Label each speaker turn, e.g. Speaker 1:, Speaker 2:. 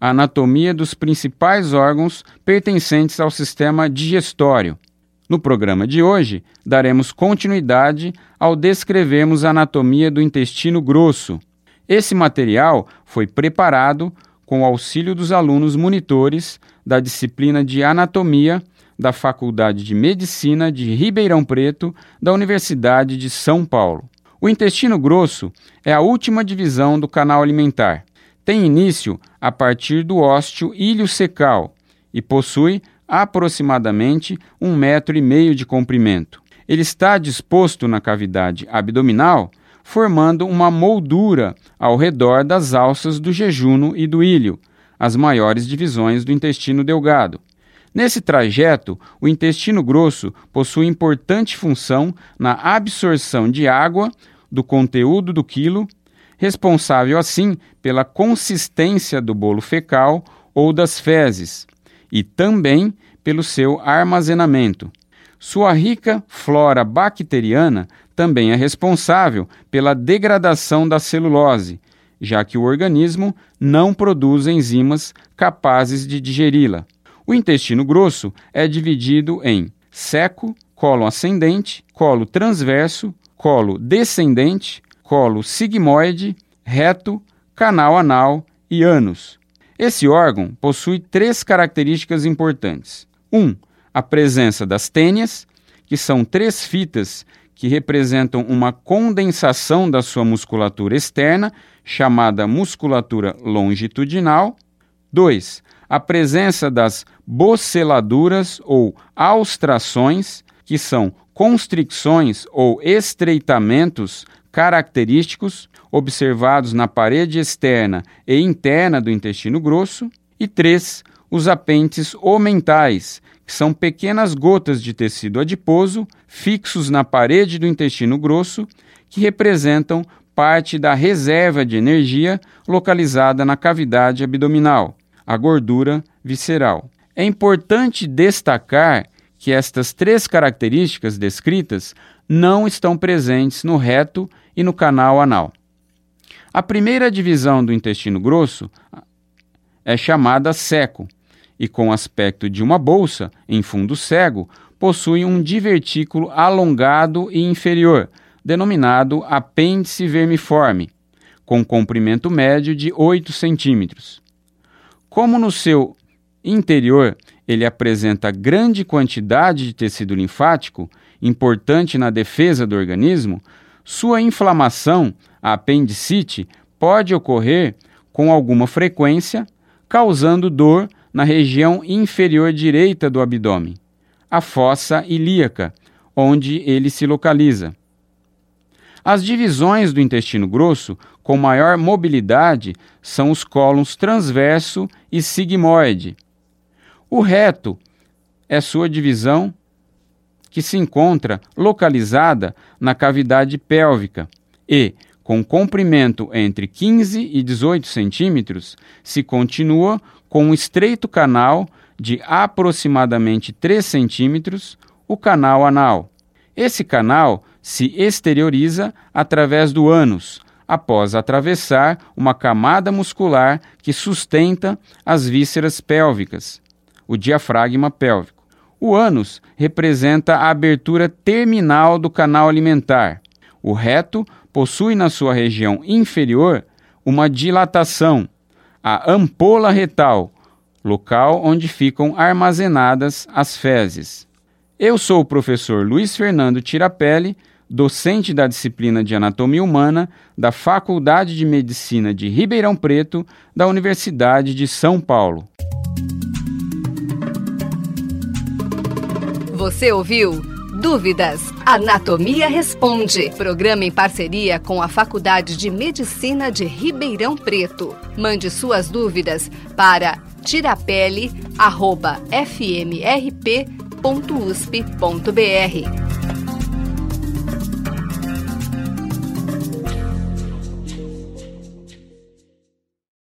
Speaker 1: a anatomia dos principais órgãos pertencentes ao sistema digestório. No programa de hoje, daremos continuidade ao descrevermos a anatomia do intestino grosso. Esse material foi preparado com o auxílio dos alunos monitores da disciplina de Anatomia da Faculdade de Medicina de Ribeirão Preto, da Universidade de São Paulo. O intestino grosso é a última divisão do canal alimentar tem início a partir do ósteo ilho-secal e possui aproximadamente um metro e meio de comprimento. Ele está disposto na cavidade abdominal, formando uma moldura ao redor das alças do jejuno e do ilho, as maiores divisões do intestino delgado. Nesse trajeto, o intestino grosso possui importante função na absorção de água do conteúdo do quilo responsável assim pela consistência do bolo fecal ou das fezes, e também pelo seu armazenamento. Sua rica flora bacteriana também é responsável pela degradação da celulose, já que o organismo não produz enzimas capazes de digeri-la. O intestino grosso é dividido em seco, colo ascendente, colo transverso, colo descendente, colo sigmoide, reto, canal anal e ânus. Esse órgão possui três características importantes. 1. Um, a presença das tênias, que são três fitas que representam uma condensação da sua musculatura externa, chamada musculatura longitudinal. 2. A presença das boceladuras ou austrações, que são constricções ou estreitamentos característicos observados na parede externa e interna do intestino grosso, e três, os apêndices omentais, que são pequenas gotas de tecido adiposo fixos na parede do intestino grosso, que representam parte da reserva de energia localizada na cavidade abdominal, a gordura visceral. É importante destacar que estas três características descritas não estão presentes no reto e no canal anal. A primeira divisão do intestino grosso é chamada seco e, com aspecto de uma bolsa em fundo cego, possui um divertículo alongado e inferior, denominado apêndice vermiforme, com comprimento médio de 8 centímetros. Como no seu interior ele apresenta grande quantidade de tecido linfático, importante na defesa do organismo, sua inflamação, a apendicite, pode ocorrer com alguma frequência, causando dor na região inferior direita do abdômen, a fossa ilíaca, onde ele se localiza. As divisões do intestino grosso com maior mobilidade são os cólons transverso e sigmoide. O reto é sua divisão que se encontra localizada na cavidade pélvica e, com comprimento entre 15 e 18 centímetros, se continua com um estreito canal de aproximadamente 3 centímetros, o canal anal. Esse canal se exterioriza através do ânus, após atravessar uma camada muscular que sustenta as vísceras pélvicas, o diafragma pélvico. O ânus representa a abertura terminal do canal alimentar. O reto possui na sua região inferior uma dilatação, a ampola retal, local onde ficam armazenadas as fezes. Eu sou o professor Luiz Fernando Tirapelli, docente da disciplina de Anatomia Humana da Faculdade de Medicina de Ribeirão Preto, da Universidade de São Paulo.
Speaker 2: Você ouviu? Dúvidas? Anatomia Responde. Programa em parceria com a Faculdade de Medicina de Ribeirão Preto. Mande suas dúvidas para tirapele.fmrp.br ufp.usp.br.